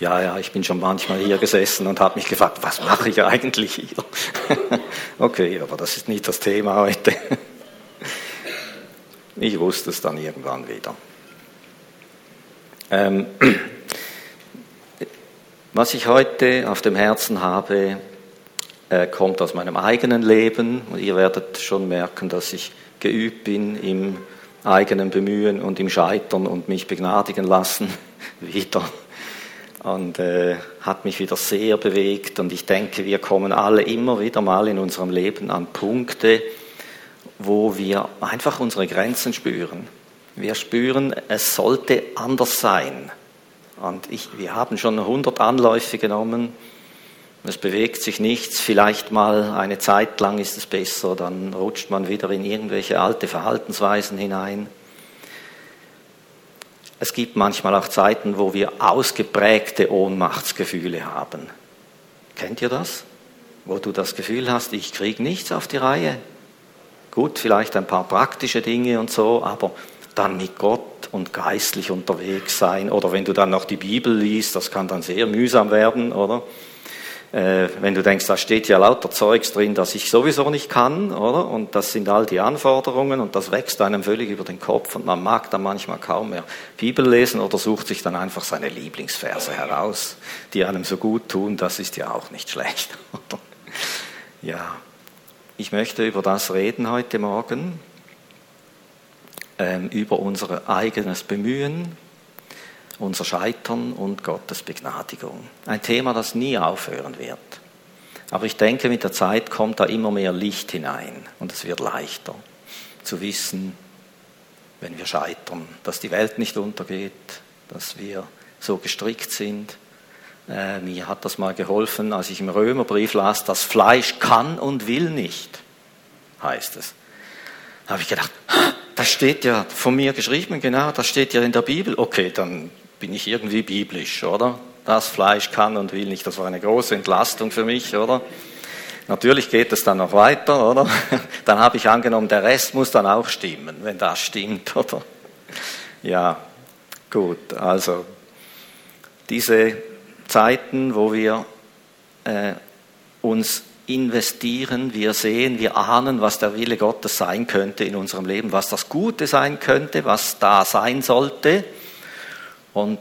Ja, ja, ich bin schon manchmal hier gesessen und habe mich gefragt, was mache ich eigentlich hier? okay, aber das ist nicht das Thema heute. ich wusste es dann irgendwann wieder. Ähm, was ich heute auf dem Herzen habe, äh, kommt aus meinem eigenen Leben. Und ihr werdet schon merken, dass ich geübt bin im eigenen Bemühen und im Scheitern und mich begnadigen lassen wieder. Und äh, hat mich wieder sehr bewegt. Und ich denke, wir kommen alle immer wieder mal in unserem Leben an Punkte, wo wir einfach unsere Grenzen spüren. Wir spüren, es sollte anders sein. Und ich, wir haben schon 100 Anläufe genommen, es bewegt sich nichts, vielleicht mal eine Zeit lang ist es besser, dann rutscht man wieder in irgendwelche alte Verhaltensweisen hinein. Es gibt manchmal auch Zeiten, wo wir ausgeprägte Ohnmachtsgefühle haben. Kennt ihr das? Wo du das Gefühl hast, ich kriege nichts auf die Reihe. Gut, vielleicht ein paar praktische Dinge und so, aber dann mit Gott und geistlich unterwegs sein. Oder wenn du dann noch die Bibel liest, das kann dann sehr mühsam werden, oder? Äh, wenn du denkst, da steht ja lauter Zeugs drin, das ich sowieso nicht kann, oder? Und das sind all die Anforderungen und das wächst einem völlig über den Kopf und man mag dann manchmal kaum mehr Bibel lesen oder sucht sich dann einfach seine Lieblingsverse heraus, die einem so gut tun, das ist ja auch nicht schlecht. ja, ich möchte über das reden heute Morgen, ähm, über unser eigenes Bemühen, unser Scheitern und Gottes Begnadigung. Ein Thema, das nie aufhören wird. Aber ich denke, mit der Zeit kommt da immer mehr Licht hinein und es wird leichter zu wissen, wenn wir scheitern, dass die Welt nicht untergeht, dass wir so gestrickt sind. Äh, mir hat das mal geholfen, als ich im Römerbrief las, das Fleisch kann und will nicht, heißt es. Da habe ich gedacht, das steht ja von mir geschrieben, genau, das steht ja in der Bibel. Okay, dann bin ich irgendwie biblisch, oder? Das Fleisch kann und will nicht. Das war eine große Entlastung für mich, oder? Natürlich geht es dann noch weiter, oder? Dann habe ich angenommen, der Rest muss dann auch stimmen, wenn das stimmt, oder? Ja, gut. Also diese Zeiten, wo wir äh, uns investieren, wir sehen, wir ahnen, was der Wille Gottes sein könnte in unserem Leben, was das Gute sein könnte, was da sein sollte und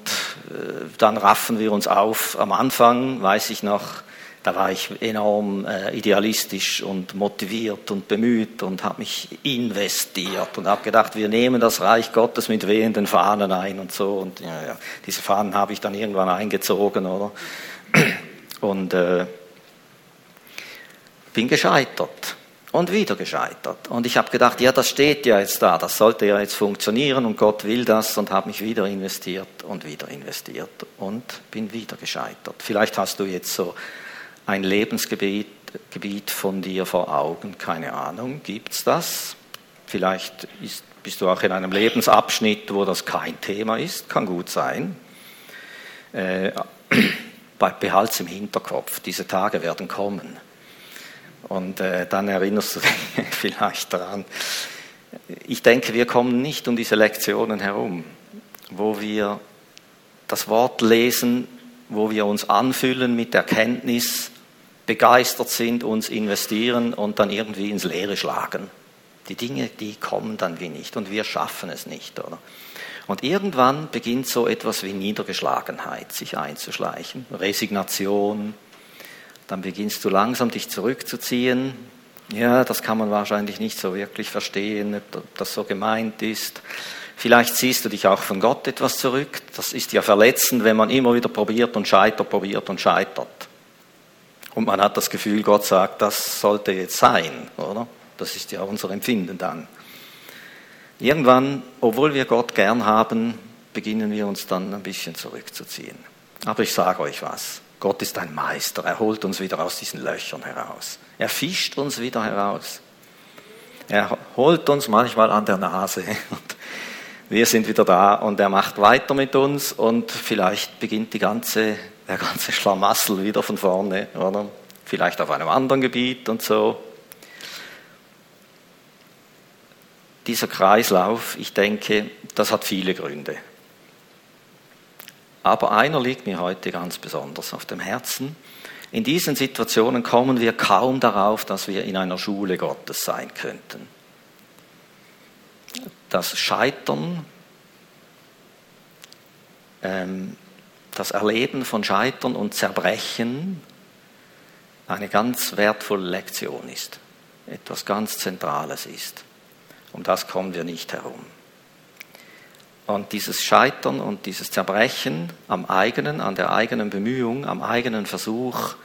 äh, dann raffen wir uns auf. Am Anfang weiß ich noch, da war ich enorm äh, idealistisch und motiviert und bemüht und habe mich investiert und habe gedacht, wir nehmen das Reich Gottes mit wehenden Fahnen ein und so. Und ja, ja, diese Fahnen habe ich dann irgendwann eingezogen, oder? Und äh, bin gescheitert und wieder gescheitert. Und ich habe gedacht, ja, das steht ja jetzt da, das sollte ja jetzt funktionieren und Gott will das und habe mich wieder investiert und wieder investiert und bin wieder gescheitert. Vielleicht hast du jetzt so ein Lebensgebiet Gebiet von dir vor Augen, keine Ahnung, gibt es das? Vielleicht ist, bist du auch in einem Lebensabschnitt, wo das kein Thema ist, kann gut sein. Äh, Behalt's im Hinterkopf, diese Tage werden kommen. Und äh, dann erinnerst du dich vielleicht daran. Ich denke, wir kommen nicht um diese Lektionen herum, wo wir das Wort lesen, wo wir uns anfüllen mit Erkenntnis, begeistert sind, uns investieren und dann irgendwie ins Leere schlagen. Die Dinge, die kommen dann wie nicht und wir schaffen es nicht, oder? Und irgendwann beginnt so etwas wie Niedergeschlagenheit sich einzuschleichen, Resignation, dann beginnst du langsam dich zurückzuziehen. Ja, das kann man wahrscheinlich nicht so wirklich verstehen, ob das so gemeint ist. Vielleicht ziehst du dich auch von Gott etwas zurück. Das ist ja verletzend, wenn man immer wieder probiert und scheitert, probiert und scheitert. Und man hat das Gefühl, Gott sagt, das sollte jetzt sein, oder? Das ist ja unser Empfinden dann. Irgendwann, obwohl wir Gott gern haben, beginnen wir uns dann ein bisschen zurückzuziehen. Aber ich sage euch was. Gott ist ein Meister. Er holt uns wieder aus diesen Löchern heraus. Er fischt uns wieder heraus. Er holt uns manchmal an der Nase und wir sind wieder da und er macht weiter mit uns und vielleicht beginnt die ganze, der ganze Schlamassel wieder von vorne, oder? Vielleicht auf einem anderen Gebiet und so. Dieser Kreislauf, ich denke, das hat viele Gründe. Aber einer liegt mir heute ganz besonders auf dem Herzen. In diesen Situationen kommen wir kaum darauf, dass wir in einer Schule Gottes sein könnten. Das Scheitern, ähm, das Erleben von Scheitern und Zerbrechen eine ganz wertvolle Lektion ist, etwas ganz Zentrales ist. Um das kommen wir nicht herum. Und dieses Scheitern und dieses Zerbrechen am eigenen, an der eigenen Bemühung, am eigenen Versuch,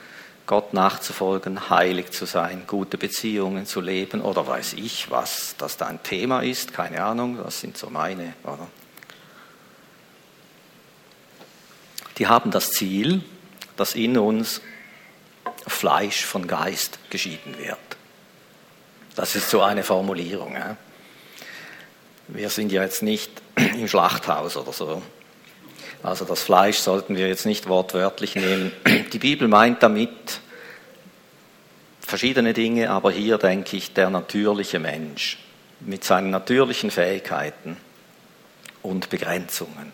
Gott nachzufolgen, heilig zu sein, gute Beziehungen zu leben oder weiß ich, was das da ein Thema ist, keine Ahnung, das sind so meine. Oder? Die haben das Ziel, dass in uns Fleisch von Geist geschieden wird. Das ist so eine Formulierung. Ja? Wir sind ja jetzt nicht im Schlachthaus oder so. Also das Fleisch sollten wir jetzt nicht wortwörtlich nehmen. Die Bibel meint damit verschiedene Dinge, aber hier denke ich der natürliche Mensch mit seinen natürlichen Fähigkeiten und Begrenzungen.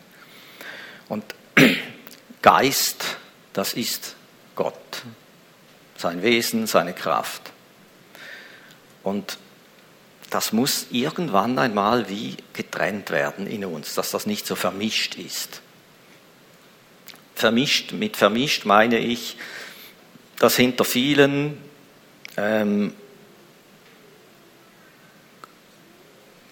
Und Geist, das ist Gott, sein Wesen, seine Kraft. Und das muss irgendwann einmal wie getrennt werden in uns, dass das nicht so vermischt ist. Vermischt, mit vermischt meine ich, dass hinter vielen ähm,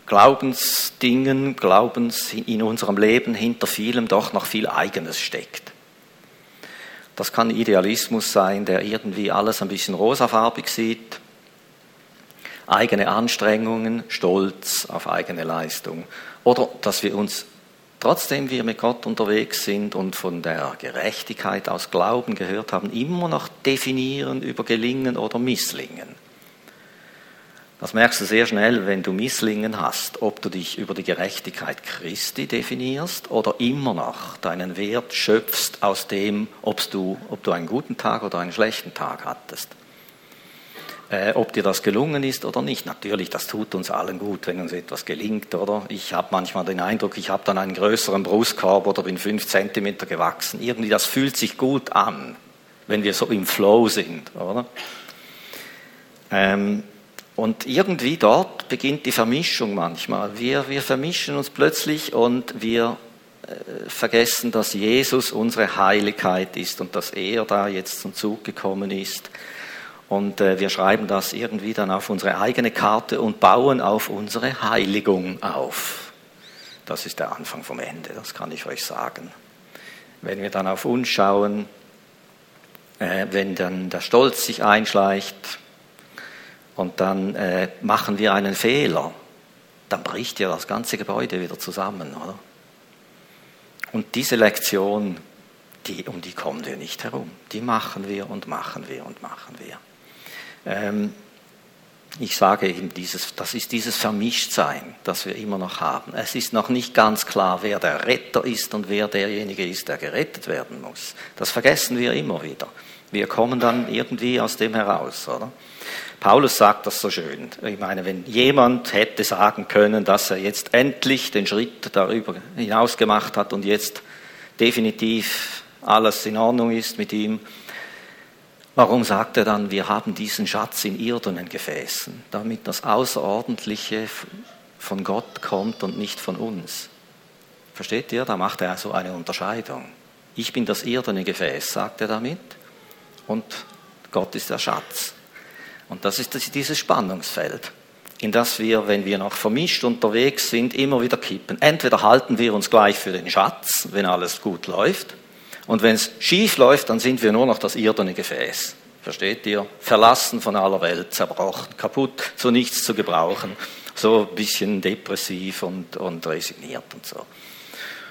Glaubensdingen, Glaubens in unserem Leben hinter vielem doch noch viel Eigenes steckt. Das kann Idealismus sein, der irgendwie alles ein bisschen rosafarbig sieht eigene Anstrengungen, Stolz auf eigene Leistung. Oder dass wir uns, trotzdem wir mit Gott unterwegs sind und von der Gerechtigkeit aus Glauben gehört haben, immer noch definieren über Gelingen oder Misslingen. Das merkst du sehr schnell, wenn du Misslingen hast, ob du dich über die Gerechtigkeit Christi definierst oder immer noch deinen Wert schöpfst aus dem, ob du, ob du einen guten Tag oder einen schlechten Tag hattest äh, ob dir das gelungen ist oder nicht. Natürlich, das tut uns allen gut, wenn uns etwas gelingt, oder? Ich habe manchmal den Eindruck, ich habe dann einen größeren Brustkorb oder bin fünf Zentimeter gewachsen. Irgendwie, das fühlt sich gut an, wenn wir so im Flow sind, oder? Ähm, und irgendwie dort beginnt die Vermischung manchmal. Wir, wir vermischen uns plötzlich und wir äh, vergessen, dass Jesus unsere Heiligkeit ist und dass er da jetzt zum Zug gekommen ist und äh, wir schreiben das irgendwie dann auf unsere eigene Karte und bauen auf unsere Heiligung auf. Das ist der Anfang vom Ende, das kann ich euch sagen. Wenn wir dann auf uns schauen, äh, wenn dann der Stolz sich einschleicht und dann äh, machen wir einen Fehler, dann bricht ja das ganze Gebäude wieder zusammen, oder? Und diese Lektion, die, um die kommen wir nicht herum. Die machen wir und machen wir und machen wir. Ähm, ich sage eben, dieses, das ist dieses Vermischtsein, das wir immer noch haben. Es ist noch nicht ganz klar, wer der Retter ist und wer derjenige ist, der gerettet werden muss. Das vergessen wir immer wieder. Wir kommen dann irgendwie aus dem heraus, oder? Paulus sagt das so schön. Ich meine, wenn jemand hätte sagen können, dass er jetzt endlich den Schritt darüber hinaus gemacht hat und jetzt definitiv alles in Ordnung ist mit ihm, Warum sagt er dann, wir haben diesen Schatz in irdenen Gefäßen, damit das Außerordentliche von Gott kommt und nicht von uns? Versteht ihr? Da macht er also eine Unterscheidung. Ich bin das irdene Gefäß, sagt er damit, und Gott ist der Schatz. Und das ist dieses Spannungsfeld, in das wir, wenn wir noch vermischt unterwegs sind, immer wieder kippen. Entweder halten wir uns gleich für den Schatz, wenn alles gut läuft, und wenn es schief läuft, dann sind wir nur noch das irdene Gefäß. Versteht ihr? Verlassen von aller Welt, zerbrochen, kaputt, zu nichts zu gebrauchen, so ein bisschen depressiv und, und resigniert und so.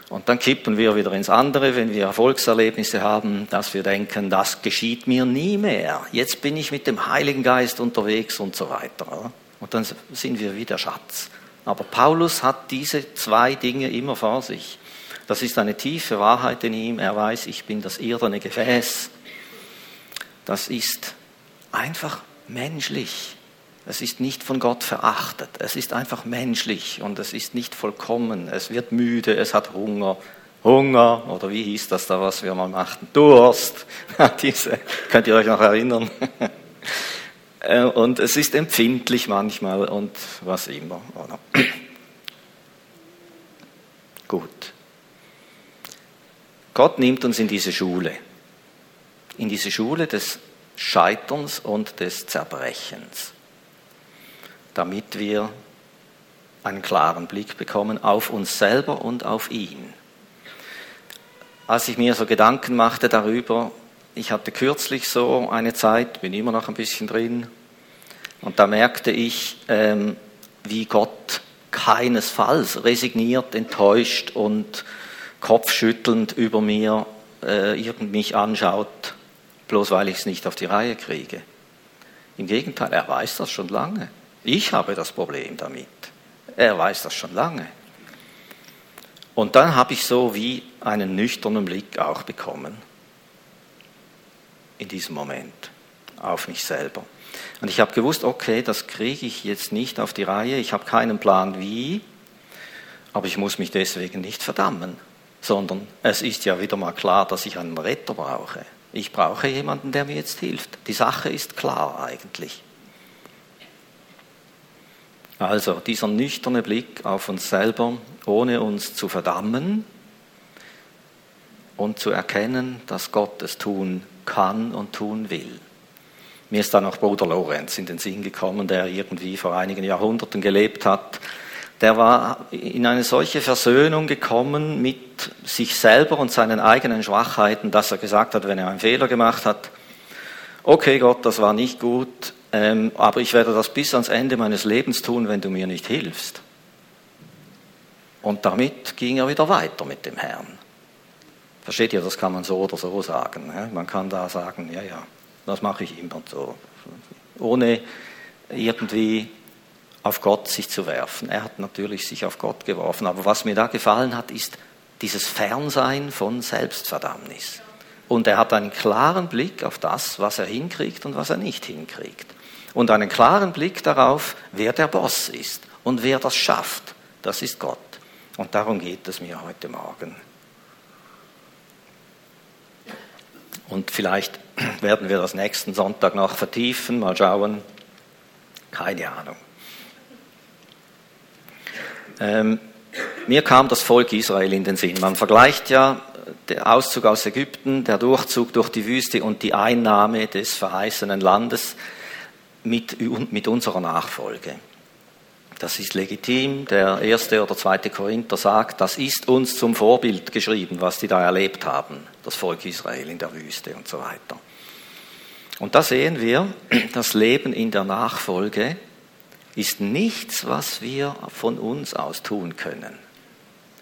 Und dann kippen wir wieder ins andere, wenn wir Erfolgserlebnisse haben, dass wir denken, das geschieht mir nie mehr. Jetzt bin ich mit dem Heiligen Geist unterwegs und so weiter. Und dann sind wir wieder Schatz. Aber Paulus hat diese zwei Dinge immer vor sich. Das ist eine tiefe Wahrheit in ihm. Er weiß, ich bin das irdene Gefäß. Das ist einfach menschlich. Es ist nicht von Gott verachtet. Es ist einfach menschlich und es ist nicht vollkommen. Es wird müde, es hat Hunger Hunger oder wie hieß das da, was wir mal machten? Durst. Diese, könnt ihr euch noch erinnern? Äh, und es ist empfindlich manchmal und was immer. Gut. Gott nimmt uns in diese Schule, in diese Schule des Scheiterns und des Zerbrechens, damit wir einen klaren Blick bekommen auf uns selber und auf ihn. Als ich mir so Gedanken machte darüber, ich hatte kürzlich so eine Zeit, bin immer noch ein bisschen drin, und da merkte ich, ähm, wie Gott keinesfalls resigniert, enttäuscht und kopfschüttelnd über mir äh, mich anschaut, bloß weil ich es nicht auf die Reihe kriege. Im Gegenteil, er weiß das schon lange. Ich habe das Problem damit. Er weiß das schon lange. Und dann habe ich so wie einen nüchternen Blick auch bekommen in diesem Moment auf mich selber. Und ich habe gewusst, okay, das kriege ich jetzt nicht auf die Reihe, ich habe keinen Plan wie, aber ich muss mich deswegen nicht verdammen, sondern es ist ja wieder mal klar, dass ich einen Retter brauche. Ich brauche jemanden, der mir jetzt hilft. Die Sache ist klar eigentlich. Also dieser nüchterne Blick auf uns selber, ohne uns zu verdammen und zu erkennen, dass Gott es tun kann und tun will. Mir ist da noch Bruder Lorenz in den Sinn gekommen, der irgendwie vor einigen Jahrhunderten gelebt hat. Der war in eine solche Versöhnung gekommen mit sich selber und seinen eigenen Schwachheiten, dass er gesagt hat, wenn er einen Fehler gemacht hat, okay Gott, das war nicht gut, ähm, aber ich werde das bis ans Ende meines Lebens tun, wenn du mir nicht hilfst. Und damit ging er wieder weiter mit dem Herrn. Versteht ihr, das kann man so oder so sagen. Man kann da sagen, ja, ja, das mache ich immer so. Ohne irgendwie auf Gott sich zu werfen. Er hat natürlich sich auf Gott geworfen. Aber was mir da gefallen hat, ist dieses Fernsein von Selbstverdammnis. Und er hat einen klaren Blick auf das, was er hinkriegt und was er nicht hinkriegt. Und einen klaren Blick darauf, wer der Boss ist und wer das schafft. Das ist Gott. Und darum geht es mir heute Morgen. Und vielleicht werden wir das nächsten Sonntag noch vertiefen, mal schauen. Keine Ahnung. Ähm, mir kam das Volk Israel in den Sinn. Man vergleicht ja der Auszug aus Ägypten, der Durchzug durch die Wüste und die Einnahme des verheißenen Landes mit, mit unserer Nachfolge. Das ist legitim. Der erste oder zweite Korinther sagt, das ist uns zum Vorbild geschrieben, was die da erlebt haben, das Volk Israel in der Wüste und so weiter. Und da sehen wir, das Leben in der Nachfolge ist nichts, was wir von uns aus tun können.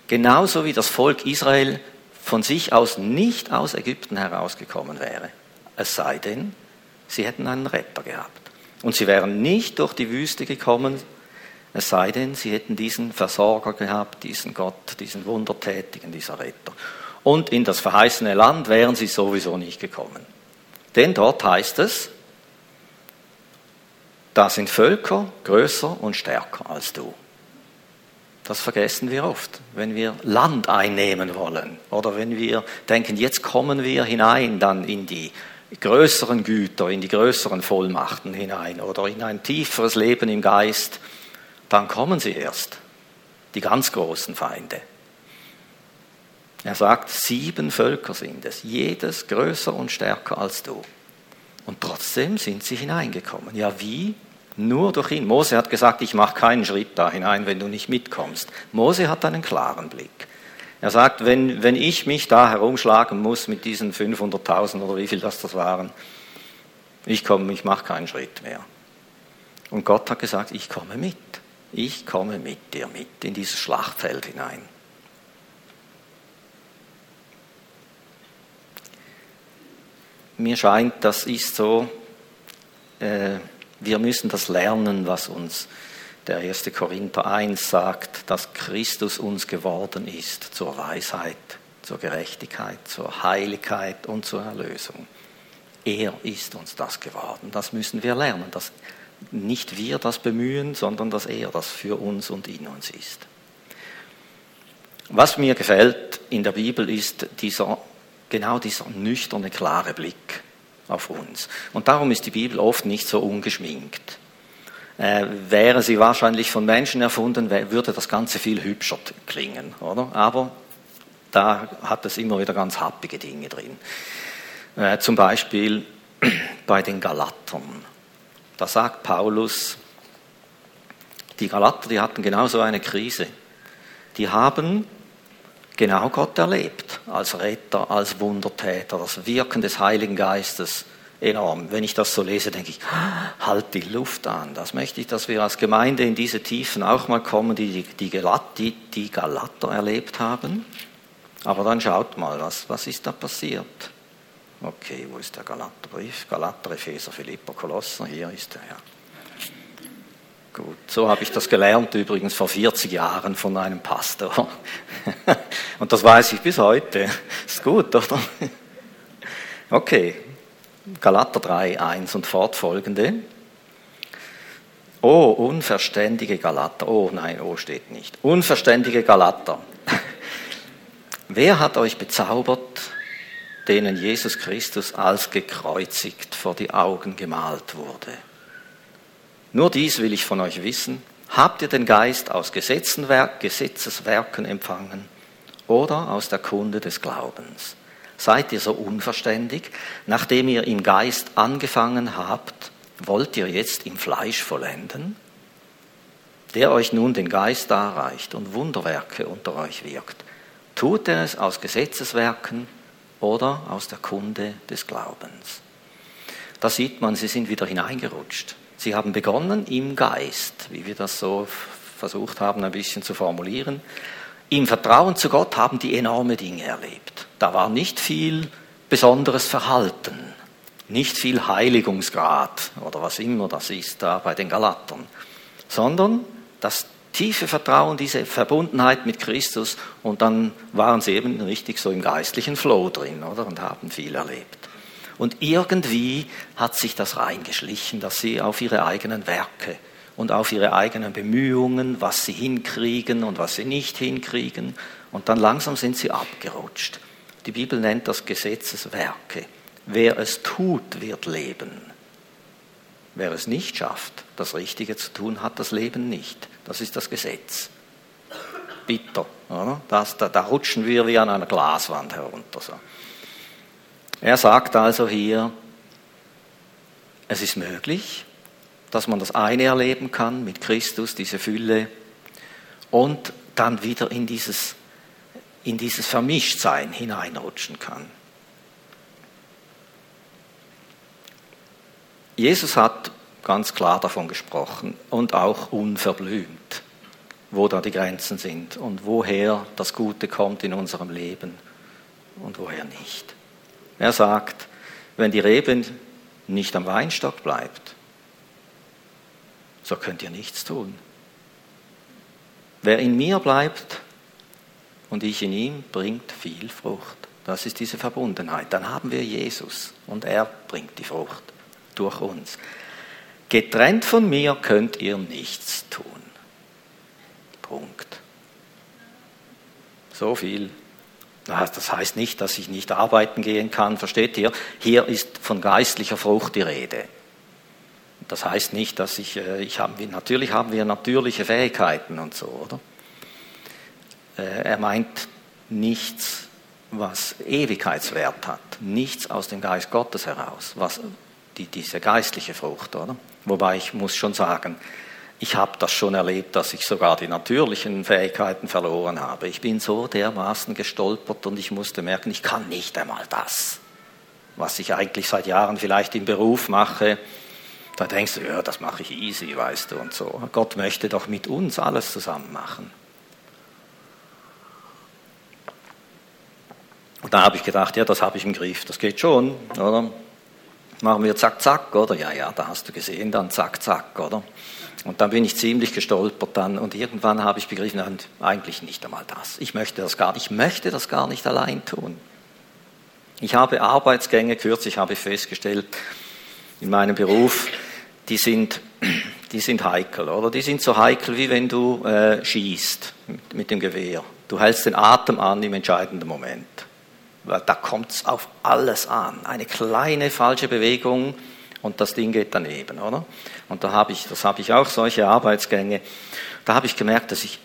Genauso wie das Volk Israel von sich aus nicht aus Ägypten herausgekommen wäre. Es sei denn, sie hätten einen Retter gehabt. Und sie wären nicht durch die Wüste gekommen, es sei denn, sie hätten diesen Versorger gehabt, diesen Gott, diesen Wundertätigen, dieser Retter. Und in das verheißene Land wären sie sowieso nicht gekommen. Denn dort heißt es, da sind Völker größer und stärker als du. Das vergessen wir oft, wenn wir Land einnehmen wollen oder wenn wir denken, jetzt kommen wir hinein dann in die größeren Güter, in die größeren Vollmachten hinein oder in ein tieferes Leben im Geist dann kommen sie erst, die ganz großen Feinde. Er sagt, sieben Völker sind es, jedes größer und stärker als du. Und trotzdem sind sie hineingekommen. Ja, wie? Nur durch ihn. Mose hat gesagt, ich mache keinen Schritt da hinein, wenn du nicht mitkommst. Mose hat einen klaren Blick. Er sagt, wenn, wenn ich mich da herumschlagen muss mit diesen 500.000 oder wie viel das das waren, ich komme, ich mache keinen Schritt mehr. Und Gott hat gesagt, ich komme mit ich komme mit dir mit in dieses Schlachtfeld hinein. Mir scheint, das ist so, äh, wir müssen das lernen, was uns der 1. Korinther 1 sagt, dass Christus uns geworden ist zur Weisheit, zur Gerechtigkeit, zur Heiligkeit und zur Erlösung. Er ist uns das geworden. Das müssen wir lernen. Das nicht wir das bemühen, sondern dass er das für uns und in uns ist. Was mir gefällt in der Bibel ist dieser, genau dieser nüchterne, klare Blick auf uns. Und darum ist die Bibel oft nicht so ungeschminkt. Äh, wäre sie wahrscheinlich von Menschen erfunden, würde das Ganze viel hübscher klingen, oder? Aber da hat es immer wieder ganz happige Dinge drin. Äh, zum Beispiel bei den Galatern. Da sagt Paulus, die Galater, die hatten genauso eine Krise. Die haben genau Gott erlebt, als Retter, als Wundertäter, das Wirken des Heiligen Geistes enorm. Wenn ich das so lese, denke ich, halt die Luft an. Das möchte ich, dass wir als Gemeinde in diese Tiefen auch mal kommen, die die, die, die Galater erlebt haben. Aber dann schaut mal, was, was ist da passiert? Okay, wo ist der Galaterbrief? Galater, Epheser, Philipper, Kolosser, hier ist er, ja. Gut, so habe ich das gelernt übrigens vor 40 Jahren von einem Pastor. Und das weiß ich bis heute. Ist gut, oder? Okay, Galater 3, 1 und fortfolgende. Oh, unverständige Galater. Oh nein, oh steht nicht. Unverständige Galater. Wer hat euch bezaubert, denen Jesus Christus als gekreuzigt vor die Augen gemalt wurde? Nur dies will ich von euch wissen. Habt ihr den Geist aus Gesetzeswerken empfangen oder aus der Kunde des Glaubens? Seid ihr so unverständig? Nachdem ihr im Geist angefangen habt, wollt ihr jetzt im Fleisch vollenden? Der euch nun den Geist darreicht und Wunderwerke unter euch wirkt. Tut er es aus Gesetzeswerken oder aus der Kunde des Glaubens? Da sieht man, sie sind wieder hineingerutscht. Sie haben begonnen im Geist, wie wir das so versucht haben, ein bisschen zu formulieren. Im Vertrauen zu Gott haben die enorme Dinge erlebt. Da war nicht viel besonderes Verhalten, nicht viel Heiligungsgrad oder was immer das ist da bei den Galatern, sondern das tiefe Vertrauen, diese Verbundenheit mit Christus und dann waren sie eben richtig so im geistlichen Flow drin, oder? Und haben viel erlebt. Und irgendwie hat sich das reingeschlichen, dass sie auf ihre eigenen Werke und auf ihre eigenen Bemühungen, was sie hinkriegen und was sie nicht hinkriegen. Und dann langsam sind sie abgerutscht. Die Bibel nennt das Gesetzeswerke. Wer es tut, wird leben. Wer es nicht schafft, das Richtige zu tun, hat das Leben nicht. Das ist das Gesetz. Bitter. Oder? Das, da, da rutschen wir wie an einer Glaswand herunter. So. Er sagt also hier, es ist möglich, dass man das eine erleben kann mit Christus, diese Fülle, und dann wieder in dieses, in dieses Vermischtsein hineinrutschen kann. Jesus hat ganz klar davon gesprochen und auch unverblümt, wo da die Grenzen sind und woher das Gute kommt in unserem Leben und woher nicht. Er sagt, wenn die Rebe nicht am Weinstock bleibt, so könnt ihr nichts tun. Wer in mir bleibt und ich in ihm, bringt viel Frucht. Das ist diese Verbundenheit. Dann haben wir Jesus und er bringt die Frucht durch uns. Getrennt von mir könnt ihr nichts tun. Punkt. So viel das heißt nicht, dass ich nicht arbeiten gehen kann, versteht ihr? Hier ist von geistlicher Frucht die Rede. Das heißt nicht, dass ich, äh, ich habe, natürlich haben wir natürliche Fähigkeiten und so, oder? Äh, er meint nichts, was Ewigkeitswert hat, nichts aus dem Geist Gottes heraus, was die, diese geistliche Frucht, oder? Wobei ich muss schon sagen, ich habe das schon erlebt, dass ich sogar die natürlichen Fähigkeiten verloren habe. Ich bin so dermaßen gestolpert und ich musste merken, ich kann nicht einmal das, was ich eigentlich seit Jahren vielleicht im Beruf mache. Da denkst du, ja, das mache ich easy, weißt du, und so. Gott möchte doch mit uns alles zusammen machen. Und da habe ich gedacht, ja, das habe ich im Griff, das geht schon, oder? Machen wir zack, zack, oder? Ja, ja, da hast du gesehen, dann zack, zack, oder? Und dann bin ich ziemlich gestolpert dann und irgendwann habe ich begriffen, eigentlich nicht einmal das. Ich möchte das gar nicht, ich möchte das gar nicht allein tun. Ich habe Arbeitsgänge, kürzlich habe ich festgestellt, in meinem Beruf, die sind, die sind heikel, oder? Die sind so heikel, wie wenn du äh, schießt mit, mit dem Gewehr. Du hältst den Atem an im entscheidenden Moment. Da kommt es auf alles an. Eine kleine falsche Bewegung und das Ding geht daneben, oder? Und da habe ich, das habe ich auch, solche Arbeitsgänge. Da habe ich gemerkt, dass ich,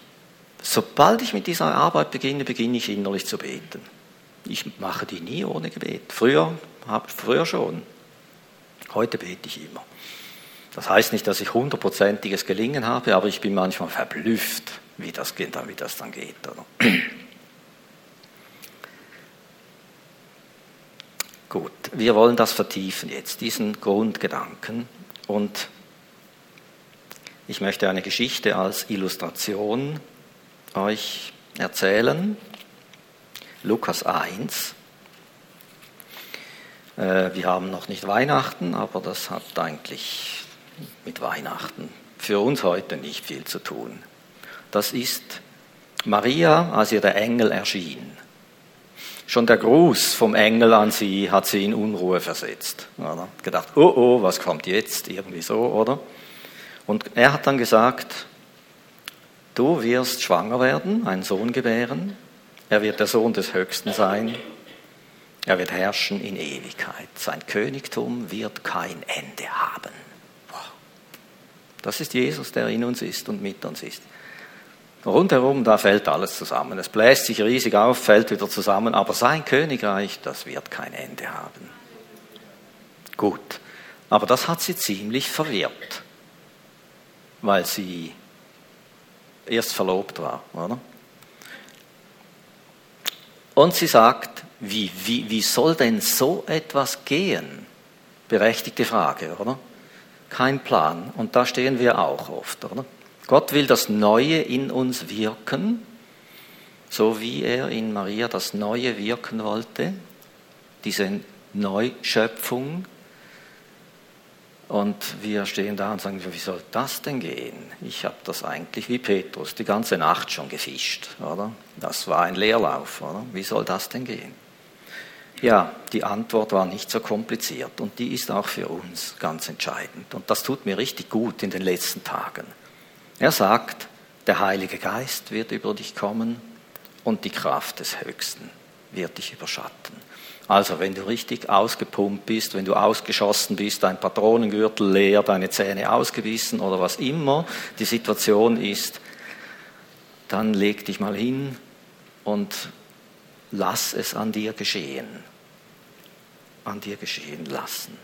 sobald ich mit dieser Arbeit beginne, beginne ich innerlich zu beten. Ich mache die nie ohne Gebet. Früher, früher schon. Heute bete ich immer. Das heißt nicht, dass ich hundertprozentiges Gelingen habe, aber ich bin manchmal verblüfft, wie das, wie das dann geht. Oder? Gut, wir wollen das vertiefen jetzt, diesen Grundgedanken. Und ich möchte eine Geschichte als Illustration euch erzählen. Lukas 1. Äh, wir haben noch nicht Weihnachten, aber das hat eigentlich mit Weihnachten für uns heute nicht viel zu tun. Das ist Maria, als ihr der Engel erschien. Schon der Gruß vom Engel an sie hat sie in Unruhe versetzt. Oder? Gedacht, oh oh, was kommt jetzt? Irgendwie so, oder? Und er hat dann gesagt, du wirst schwanger werden, einen Sohn gebären, er wird der Sohn des Höchsten sein, er wird herrschen in Ewigkeit, sein Königtum wird kein Ende haben. Das ist Jesus, der in uns ist und mit uns ist. Rundherum, da fällt alles zusammen. Es bläst sich riesig auf, fällt wieder zusammen, aber sein Königreich, das wird kein Ende haben. Gut, aber das hat sie ziemlich verwirrt, weil sie erst verlobt war, oder? Und sie sagt, wie, wie, wie soll denn so etwas gehen? Berechtigte Frage, oder? Kein Plan. Und da stehen wir auch oft, oder? Gott will das Neue in uns wirken, so wie er in Maria das Neue wirken wollte, diese Neuschöpfung. Und wir stehen da und sagen, wie soll das denn gehen? Ich habe das eigentlich wie Petrus die ganze Nacht schon gefischt, oder? Das war ein Leerlauf, oder? Wie soll das denn gehen? Ja, die Antwort war nicht so kompliziert und die ist auch für uns ganz entscheidend. Und das tut mir richtig gut in den letzten Tagen. Er sagt, der Heilige Geist wird über dich kommen und die Kraft des Höchsten wird dich überschatten. Also wenn du richtig ausgepumpt bist, wenn du ausgeschossen bist, dein Patronengürtel leer, deine Zähne ausgebissen oder was immer die Situation ist, dann leg dich mal hin und lass es an dir geschehen. An dir geschehen lassen.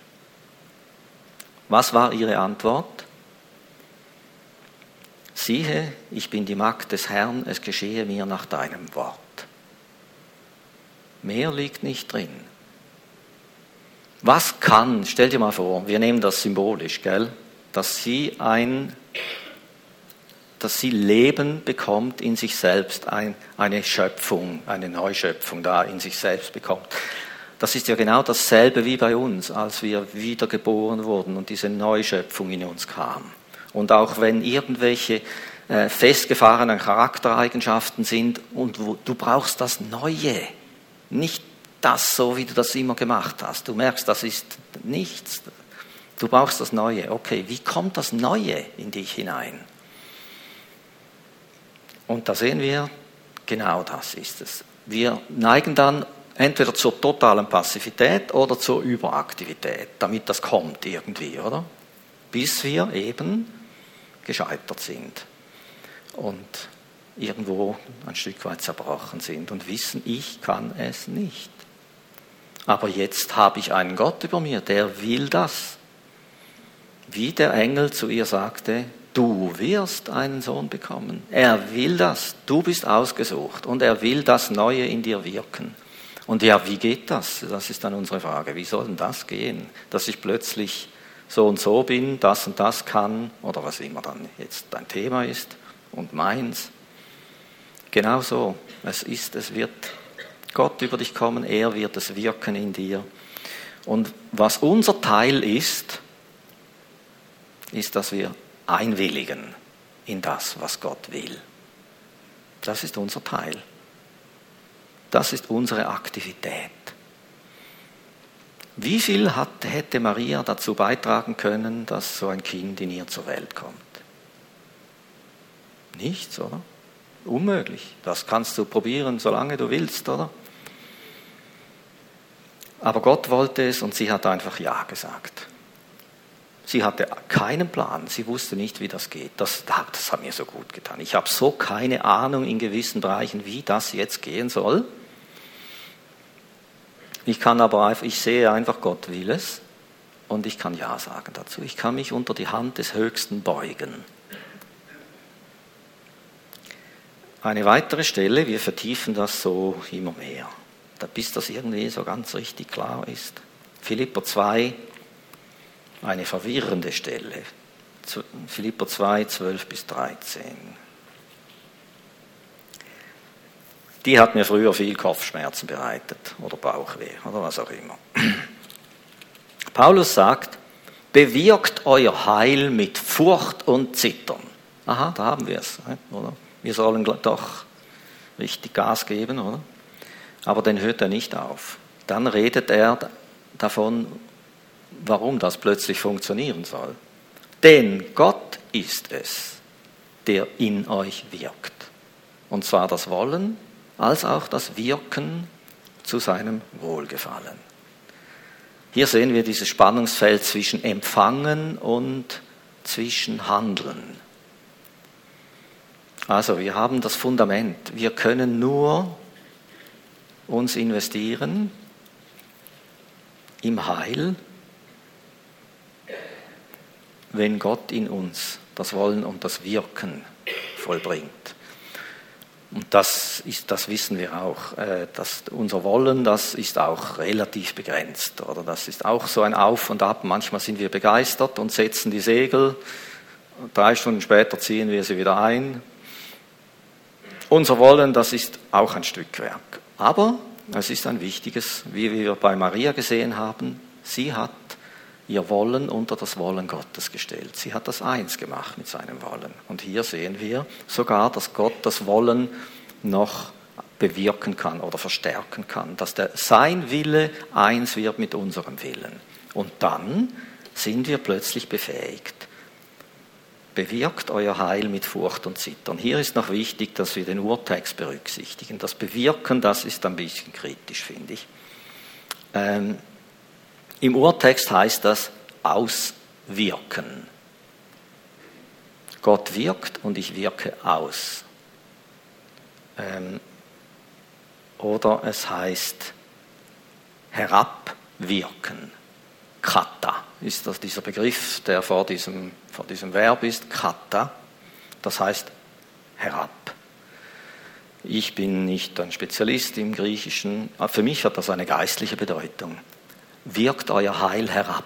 Was war ihre Antwort? Siehe, ich bin die Magd des Herrn, es geschehe mir nach deinem Wort. Mehr liegt nicht drin. Was kann, stell dir mal vor, wir nehmen das symbolisch, gell, dass sie ein, dass sie Leben bekommt in sich selbst, ein, eine Schöpfung, eine Neuschöpfung da in sich selbst bekommt. Das ist ja genau dasselbe wie bei uns, als wir wiedergeboren wurden und diese Neuschöpfung in uns kam. Und auch wenn irgendwelche äh, festgefahrenen Charaktereigenschaften sind und du brauchst das Neue, nicht das so, wie du das immer gemacht hast. Du merkst, das ist nichts. Du brauchst das Neue. Okay, wie kommt das Neue in dich hinein? Und da sehen wir, genau das ist es. Wir neigen dann entweder zur totalen Passivität oder zur Überaktivität, damit das kommt irgendwie, oder? Bis wir eben gescheitert sind und irgendwo ein Stück weit zerbrochen sind und wissen, ich kann es nicht. Aber jetzt habe ich einen Gott über mir, der will das. Wie der Engel zu ihr sagte, du wirst einen Sohn bekommen. Er will das. Du bist ausgesucht und er will das Neue in dir wirken. Und ja, wie geht das? Das ist dann unsere Frage. Wie soll denn das gehen, dass ich plötzlich so und so bin, das und das kann oder was immer dann jetzt dein Thema ist und meins. Genau so. Es ist, es wird Gott über dich kommen, er wird es wirken in dir. Und was unser Teil ist, ist, dass wir einwilligen in das, was Gott will. Das ist unser Teil. Das ist unsere Aktivität. Wie viel hat, hätte Maria dazu beitragen können, dass so ein Kind in ihr zur Welt kommt? Nichts, oder? Unmöglich. Das kannst du probieren, solange du willst, oder? Aber Gott wollte es und sie hat einfach Ja gesagt. Sie hatte keinen Plan, sie wusste nicht, wie das geht. Das, das hat mir so gut getan. Ich habe so keine Ahnung in gewissen Bereichen, wie das jetzt gehen soll. Ich kann aber einfach, ich sehe einfach, Gott will es und ich kann Ja sagen dazu. Ich kann mich unter die Hand des Höchsten beugen. Eine weitere Stelle, wir vertiefen das so immer mehr, bis das irgendwie so ganz richtig klar ist. Philipper 2, eine verwirrende Stelle. Philipper 2, 12 bis 13. Die hat mir früher viel Kopfschmerzen bereitet oder Bauchweh oder was auch immer. Paulus sagt, bewirkt euer Heil mit Furcht und Zittern. Aha, da haben wir es, oder? Wir sollen doch richtig Gas geben, oder? Aber dann hört er nicht auf. Dann redet er davon, warum das plötzlich funktionieren soll. Denn Gott ist es, der in euch wirkt. Und zwar das Wollen als auch das Wirken zu seinem Wohlgefallen. Hier sehen wir dieses Spannungsfeld zwischen Empfangen und zwischen Handeln. Also wir haben das Fundament. Wir können nur uns investieren im Heil, wenn Gott in uns das Wollen und das Wirken vollbringt. Und das, ist, das wissen wir auch. Äh, dass unser Wollen, das ist auch relativ begrenzt. Oder das ist auch so ein Auf und Ab. Manchmal sind wir begeistert und setzen die Segel. Drei Stunden später ziehen wir sie wieder ein. Unser Wollen, das ist auch ein Stückwerk. Aber es ist ein wichtiges, wie wir bei Maria gesehen haben. Sie hat ihr Wollen unter das Wollen Gottes gestellt. Sie hat das eins gemacht mit seinem Wollen. Und hier sehen wir sogar, dass Gott das Wollen noch bewirken kann oder verstärken kann, dass der, sein Wille eins wird mit unserem Willen. Und dann sind wir plötzlich befähigt. Bewirkt euer Heil mit Furcht und Zittern. Hier ist noch wichtig, dass wir den Urtext berücksichtigen. Das Bewirken, das ist ein bisschen kritisch, finde ich. Ähm, im Urtext heißt das auswirken. Gott wirkt und ich wirke aus. Ähm, oder es heißt herabwirken. Kata ist das dieser Begriff, der vor diesem, vor diesem Verb ist. Kata, das heißt herab. Ich bin nicht ein Spezialist im Griechischen. Für mich hat das eine geistliche Bedeutung wirkt euer Heil herab.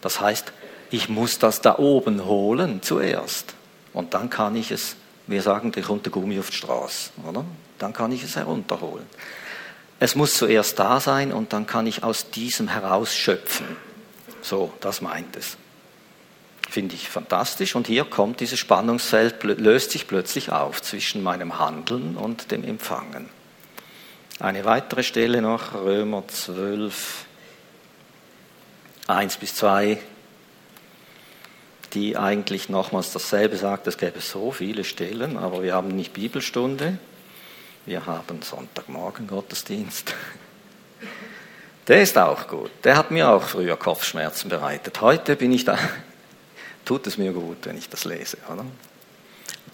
Das heißt, ich muss das da oben holen zuerst. Und dann kann ich es, wir sagen, kommt der Gummi auf die Straße, oder? Dann kann ich es herunterholen. Es muss zuerst da sein und dann kann ich aus diesem herausschöpfen. So, das meint es. Finde ich fantastisch. Und hier kommt dieses Spannungsfeld, löst sich plötzlich auf zwischen meinem Handeln und dem Empfangen. Eine weitere Stelle noch, Römer 12, 1 bis 2, die eigentlich nochmals dasselbe sagt. Es gäbe so viele Stellen, aber wir haben nicht Bibelstunde, wir haben Sonntagmorgen Gottesdienst. Der ist auch gut. Der hat mir auch früher Kopfschmerzen bereitet. Heute bin ich da, tut es mir gut, wenn ich das lese. Oder?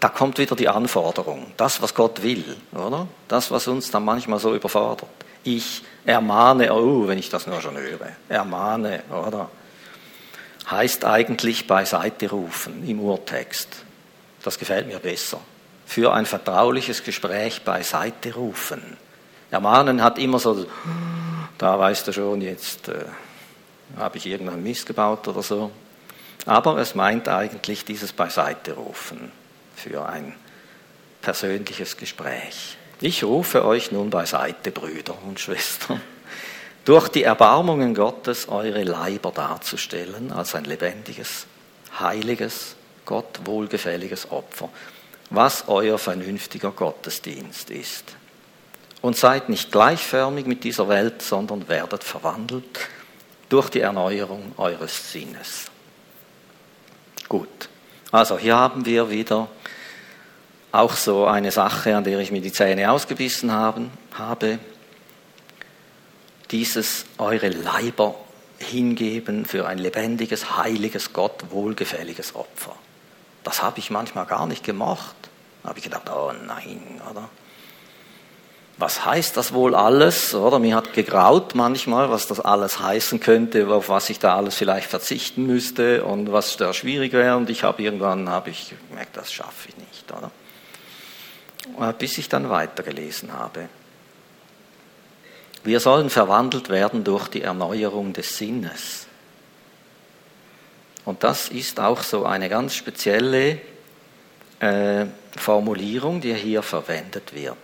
Da kommt wieder die Anforderung, das, was Gott will, oder? Das, was uns dann manchmal so überfordert. Ich ermahne, oh, wenn ich das nur schon höre, ermahne, oder? Heißt eigentlich beiseite rufen im Urtext. Das gefällt mir besser. Für ein vertrauliches Gespräch beiseite rufen. Ermahnen hat immer so, da weißt du schon, jetzt äh, habe ich irgendeinen Mist gebaut oder so. Aber es meint eigentlich dieses Beiseite rufen für ein persönliches Gespräch. Ich rufe euch nun beiseite, Brüder und Schwestern, durch die Erbarmungen Gottes eure Leiber darzustellen als ein lebendiges, heiliges, Gott wohlgefälliges Opfer, was euer vernünftiger Gottesdienst ist. Und seid nicht gleichförmig mit dieser Welt, sondern werdet verwandelt durch die Erneuerung eures Sinnes. Gut, also hier haben wir wieder auch so eine Sache, an der ich mir die Zähne ausgebissen haben, habe. Dieses eure Leiber hingeben für ein lebendiges, heiliges, Gott wohlgefälliges Opfer. Das habe ich manchmal gar nicht gemocht. Da habe ich gedacht, oh nein, oder? Was heißt das wohl alles? Oder mir hat gegraut manchmal, was das alles heißen könnte, auf was ich da alles vielleicht verzichten müsste und was da schwierig wäre. Und ich habe irgendwann habe ich gemerkt, das schaffe ich nicht, oder? Bis ich dann weitergelesen habe. Wir sollen verwandelt werden durch die Erneuerung des Sinnes. Und das ist auch so eine ganz spezielle äh, Formulierung, die hier verwendet wird.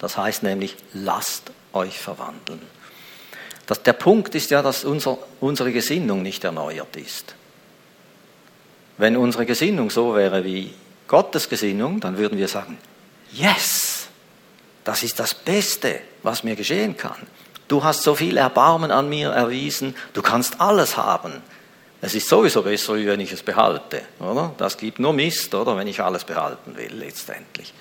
Das heißt nämlich, lasst euch verwandeln. Das, der Punkt ist ja, dass unser, unsere Gesinnung nicht erneuert ist. Wenn unsere Gesinnung so wäre wie Gottes Gesinnung, dann würden wir sagen, yes, das ist das Beste, was mir geschehen kann. Du hast so viel Erbarmen an mir erwiesen, du kannst alles haben. Es ist sowieso besser, wie wenn ich es behalte, oder? Das gibt nur Mist, oder? Wenn ich alles behalten will, letztendlich.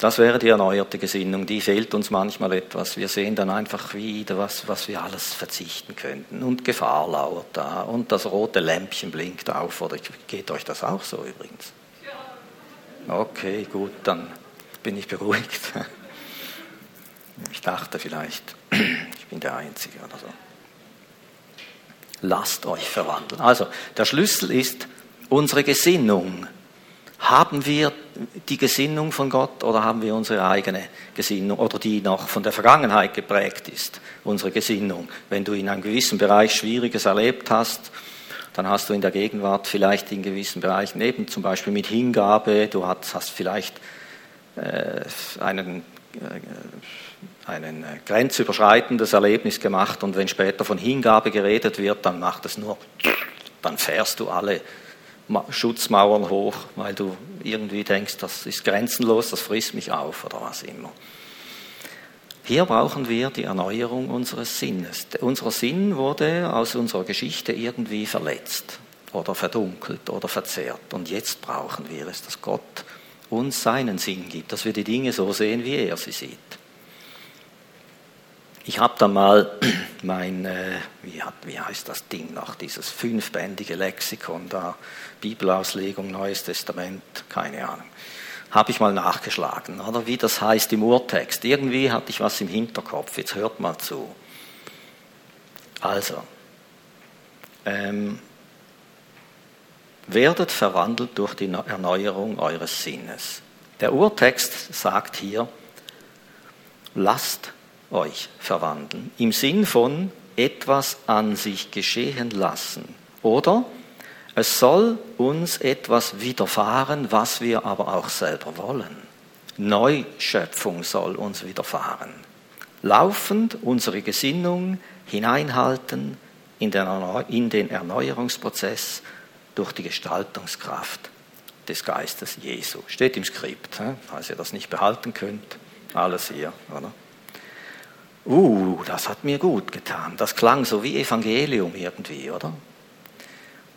Das wäre die erneuerte Gesinnung, die fehlt uns manchmal etwas. Wir sehen dann einfach wieder, was, was wir alles verzichten könnten. Und Gefahr lauert da und das rote Lämpchen blinkt auf. Oder geht euch das auch so übrigens? Okay, gut, dann bin ich beruhigt. Ich dachte vielleicht, ich bin der Einzige oder so. Lasst euch verwandeln. Also, der Schlüssel ist unsere Gesinnung. Haben wir die Gesinnung von Gott oder haben wir unsere eigene Gesinnung oder die noch von der Vergangenheit geprägt ist, unsere Gesinnung? Wenn du in einem gewissen Bereich Schwieriges erlebt hast, dann hast du in der Gegenwart vielleicht in gewissen Bereichen eben zum Beispiel mit Hingabe, du hast, hast vielleicht äh, einen, äh, ein grenzüberschreitendes Erlebnis gemacht und wenn später von Hingabe geredet wird, dann macht es nur, dann fährst du alle Schutzmauern hoch, weil du irgendwie denkst, das ist grenzenlos, das frisst mich auf oder was immer. Hier brauchen wir die Erneuerung unseres Sinnes. Unser Sinn wurde aus unserer Geschichte irgendwie verletzt oder verdunkelt oder verzerrt. Und jetzt brauchen wir es, dass Gott uns seinen Sinn gibt, dass wir die Dinge so sehen, wie er sie sieht. Ich habe dann mal mein, äh, wie, hat, wie heißt das Ding noch, dieses fünfbändige Lexikon da, Bibelauslegung, Neues Testament, keine Ahnung, habe ich mal nachgeschlagen, oder wie das heißt im Urtext. Irgendwie hatte ich was im Hinterkopf, jetzt hört mal zu. Also, ähm, werdet verwandelt durch die Erneuerung eures Sinnes. Der Urtext sagt hier, lasst euch verwandeln, im Sinn von etwas an sich geschehen lassen. Oder es soll uns etwas widerfahren, was wir aber auch selber wollen. Neuschöpfung soll uns widerfahren. Laufend unsere Gesinnung hineinhalten in den Erneuerungsprozess durch die Gestaltungskraft des Geistes Jesu. Steht im Skript, falls ihr das nicht behalten könnt. Alles hier, oder? Uh, das hat mir gut getan. Das klang so wie Evangelium irgendwie, oder?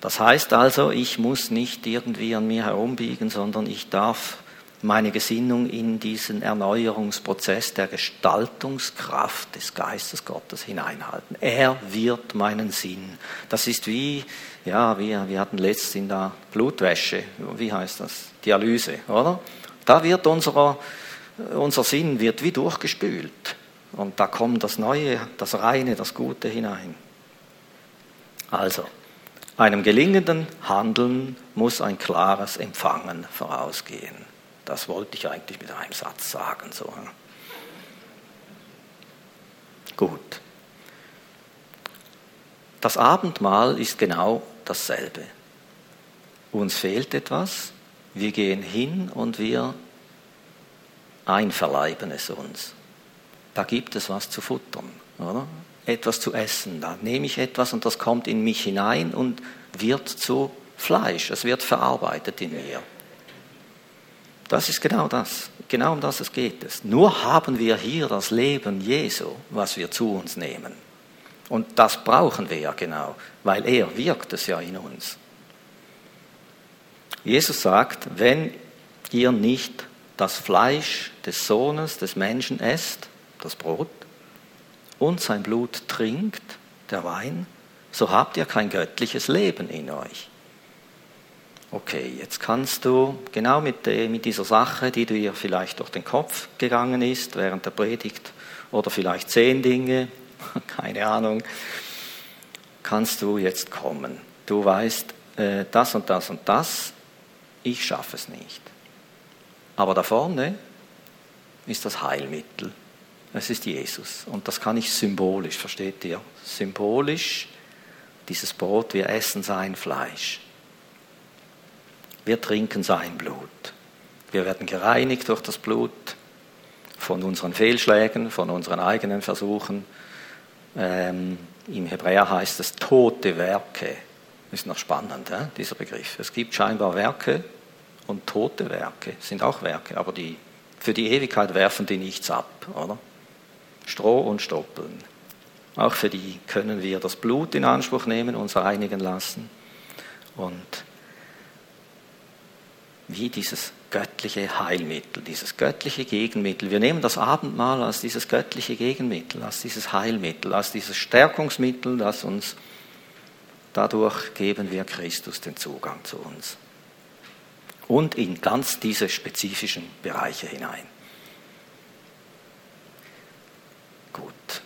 Das heißt also, ich muss nicht irgendwie an mir herumbiegen, sondern ich darf meine Gesinnung in diesen Erneuerungsprozess der Gestaltungskraft des Geistes Gottes hineinhalten. Er wird meinen Sinn. Das ist wie, ja, wir, wir hatten letztens in der Blutwäsche, wie heißt das? Dialyse, oder? Da wird unser, unser Sinn wird wie durchgespült. Und da kommt das Neue, das Reine, das Gute hinein. Also, einem gelingenden Handeln muss ein klares Empfangen vorausgehen. Das wollte ich eigentlich mit einem Satz sagen. So. Gut. Das Abendmahl ist genau dasselbe. Uns fehlt etwas, wir gehen hin und wir einverleiben es uns da gibt es was zu futtern, oder? etwas zu essen. Da nehme ich etwas und das kommt in mich hinein und wird zu Fleisch. Es wird verarbeitet in mir. Das ist genau das. Genau um das es geht es. Nur haben wir hier das Leben Jesu, was wir zu uns nehmen. Und das brauchen wir ja genau, weil er wirkt es ja in uns. Jesus sagt, wenn ihr nicht das Fleisch des Sohnes des Menschen esst, das Brot, und sein Blut trinkt, der Wein, so habt ihr kein göttliches Leben in euch. Okay, jetzt kannst du genau mit, mit dieser Sache, die dir vielleicht durch den Kopf gegangen ist während der Predigt, oder vielleicht zehn Dinge, keine Ahnung, kannst du jetzt kommen. Du weißt, äh, das und das und das, ich schaffe es nicht. Aber da vorne ist das Heilmittel. Es ist Jesus. Und das kann ich symbolisch, versteht ihr? Symbolisch, dieses Brot, wir essen sein Fleisch. Wir trinken sein Blut. Wir werden gereinigt durch das Blut von unseren Fehlschlägen, von unseren eigenen Versuchen. Ähm, Im Hebräer heißt es tote Werke. Ist noch spannend, äh, dieser Begriff. Es gibt scheinbar Werke und tote Werke sind auch Werke, aber die, für die Ewigkeit werfen die nichts ab, oder? Stroh und Stoppeln. Auch für die können wir das Blut in Anspruch nehmen, uns reinigen lassen und wie dieses göttliche Heilmittel, dieses göttliche Gegenmittel. Wir nehmen das Abendmahl als dieses göttliche Gegenmittel, als dieses Heilmittel, als dieses Stärkungsmittel, das uns dadurch geben wir Christus den Zugang zu uns. Und in ganz diese spezifischen Bereiche hinein. Gut.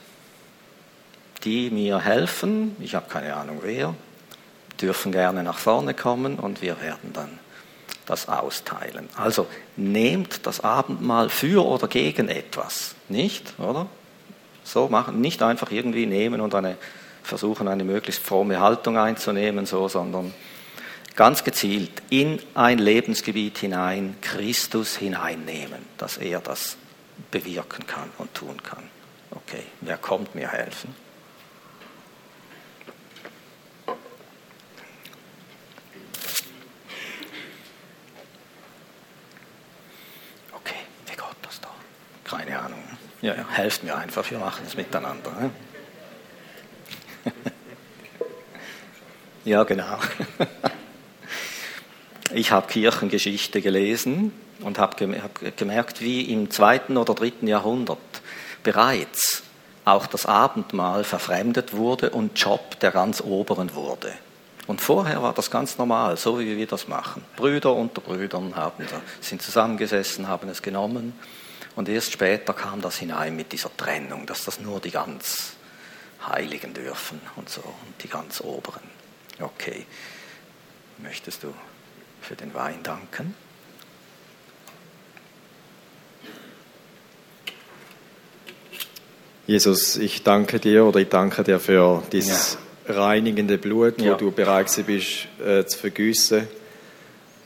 Die mir helfen, ich habe keine Ahnung wer, dürfen gerne nach vorne kommen und wir werden dann das austeilen. Also nehmt das Abendmahl für oder gegen etwas, nicht, oder? So machen, nicht einfach irgendwie nehmen und eine, versuchen eine möglichst fromme Haltung einzunehmen, so, sondern ganz gezielt in ein Lebensgebiet hinein Christus hineinnehmen, dass er das bewirken kann und tun kann. Okay, wer kommt mir helfen? Okay, wie geht das da? Keine Ahnung. Ja, ja, helft mir einfach, wir machen es miteinander. Ja, genau. ich habe Kirchengeschichte gelesen und habe gemerkt, wie im zweiten oder dritten Jahrhundert bereits auch das Abendmahl verfremdet wurde und Job der ganz Oberen wurde. Und vorher war das ganz normal, so wie wir das machen. Brüder unter Brüdern haben, sind zusammengesessen, haben es genommen. Und erst später kam das hinein mit dieser Trennung, dass das nur die ganz Heiligen dürfen und so, und die ganz Oberen. Okay. Möchtest du für den Wein danken? Jesus, ich danke dir oder ich danke dir für dieses ja. reinigende Blut, wo ja. du bereit bist äh, zu vergüssen,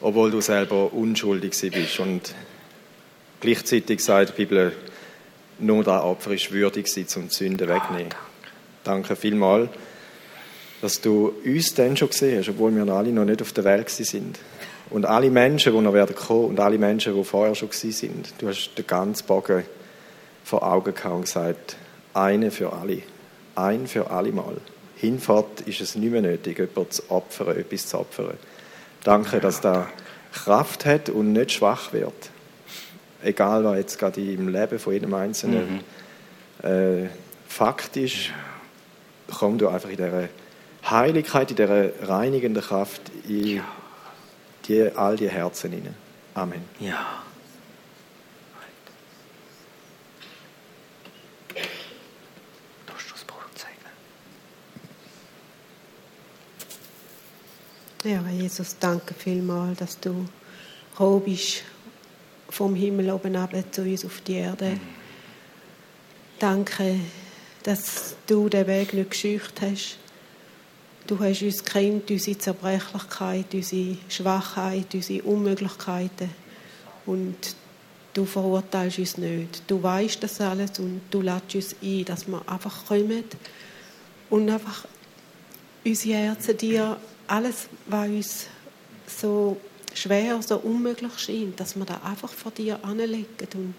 obwohl du selber unschuldig bist. Und gleichzeitig sagt die Bibel, nur der Opfer ist würdig, sie zum Sünden wegnehmen. Ah, danke. danke vielmals, dass du uns dann schon gesehen hast, obwohl wir alle noch nicht auf der Welt sind. Und alle Menschen, die noch werden kommen und alle Menschen, die vorher schon sind, du hast den ganzen Bogen vor Augen gehabt und gesagt, eine für alle. Ein für alle Mal. Hinfahrt ist es nicht mehr nötig, jemanden zu opfern, etwas zu opfern. Danke, dass da Kraft hat und nicht schwach wird. Egal, was jetzt gerade im Leben von jedem Einzelnen mhm. äh, Fakt ist, komm du einfach in dieser Heiligkeit, in dieser reinigenden Kraft in die, all die Herzen hinein. Amen. Ja. Ja, Jesus, danke vielmals, dass du bist vom Himmel oben ab zu uns auf die Erde. Danke, dass du den Weg nicht gescheucht hast. Du hast uns kennt, unsere Zerbrechlichkeit, unsere Schwachheit, unsere Unmöglichkeiten. Und du verurteilst uns nicht. Du weißt das alles und du lädst uns ein, dass wir einfach kommen und einfach unsere Herzen dir alles, was uns so schwer, so unmöglich scheint, dass wir da einfach vor dir anlegen und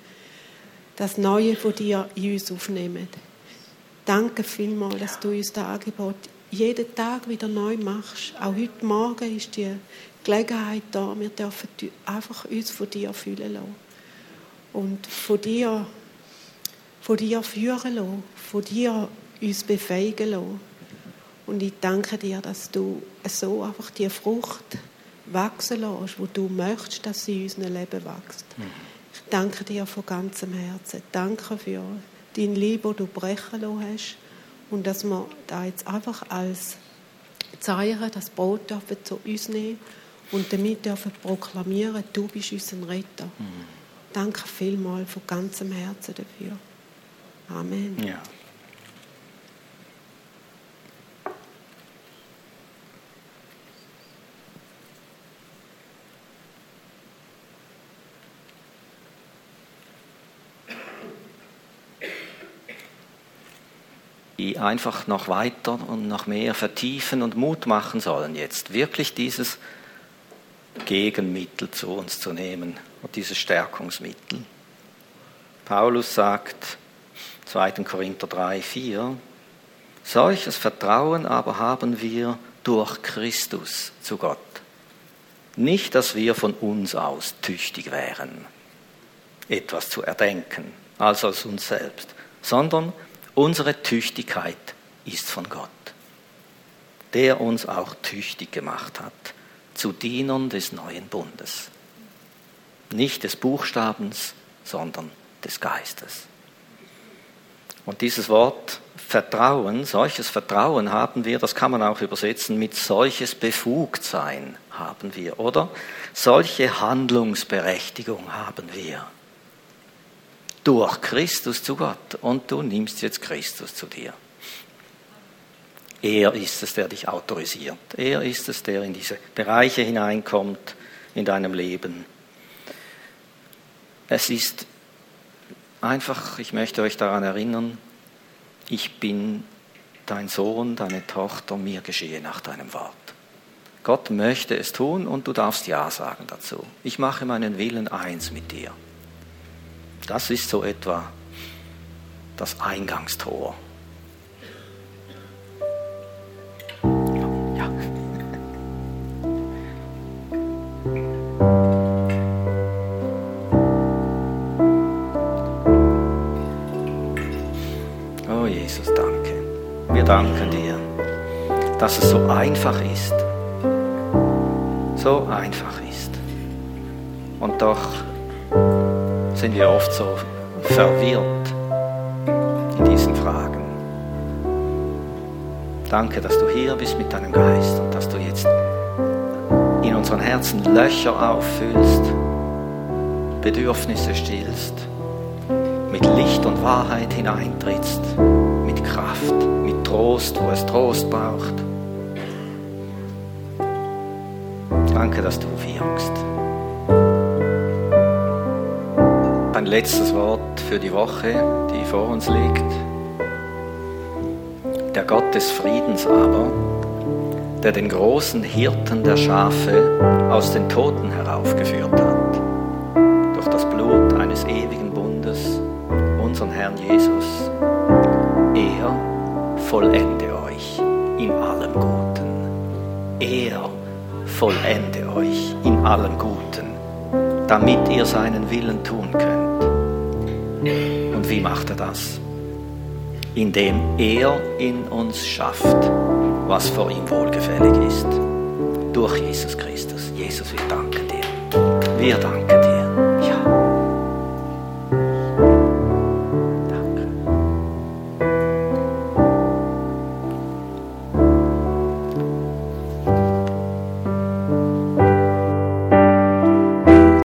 das Neue von dir in uns aufnehmen. Danke vielmals, dass du uns das Angebot jeden Tag wieder neu machst. Auch heute Morgen ist die Gelegenheit da. Wir dürfen einfach uns von dir fühlen lassen. Und von dir, von dir führen lassen. Von dir uns befähigen lassen. Und ich danke dir, dass du so einfach die Frucht wachsen lässt, wo du möchtest, dass sie in unserem Leben wächst. Mhm. Ich danke dir von ganzem Herzen. Danke für dein Liebe, das du brechen lassen hast. Und dass wir da jetzt einfach als Zeichen das Brot dürfen zu uns nehmen und damit dürfen proklamieren, du bist unser Retter. Mhm. Danke vielmals von ganzem Herzen dafür. Amen. Ja. Die einfach noch weiter und noch mehr vertiefen und Mut machen sollen, jetzt wirklich dieses Gegenmittel zu uns zu nehmen und dieses Stärkungsmittel. Paulus sagt 2. Korinther 3, 4, solches Vertrauen aber haben wir durch Christus zu Gott. Nicht, dass wir von uns aus tüchtig wären, etwas zu erdenken, als aus uns selbst, sondern Unsere Tüchtigkeit ist von Gott, der uns auch tüchtig gemacht hat zu Dienern des neuen Bundes. Nicht des Buchstabens, sondern des Geistes. Und dieses Wort Vertrauen, solches Vertrauen haben wir, das kann man auch übersetzen mit solches Befugtsein haben wir, oder? Solche Handlungsberechtigung haben wir durch Christus zu Gott und du nimmst jetzt Christus zu dir. Er ist es, der dich autorisiert. Er ist es, der in diese Bereiche hineinkommt in deinem Leben. Es ist einfach, ich möchte euch daran erinnern, ich bin dein Sohn, deine Tochter, mir geschehe nach deinem Wort. Gott möchte es tun und du darfst Ja sagen dazu. Ich mache meinen Willen eins mit dir. Das ist so etwa das Eingangstor. Ja. Oh Jesus, danke. Wir danken dir, dass es so einfach ist. So einfach ist. Und doch sind wir oft so verwirrt in diesen Fragen. Danke, dass du hier bist mit deinem Geist und dass du jetzt in unseren Herzen Löcher auffüllst, Bedürfnisse stillst, mit Licht und Wahrheit hineintrittst, mit Kraft, mit Trost, wo es Trost braucht. Danke, dass du wirkst. Letztes Wort für die Woche, die vor uns liegt. Der Gott des Friedens aber, der den großen Hirten der Schafe aus den Toten heraufgeführt hat, durch das Blut eines ewigen Bundes, unseren Herrn Jesus, er vollende euch in allem Guten. Er vollende euch in allem Guten, damit ihr seinen Willen tun könnt und wie macht er das? Indem er in uns schafft, was vor ihm wohlgefällig ist. Durch Jesus Christus. Jesus, wir danken dir. Wir danken dir.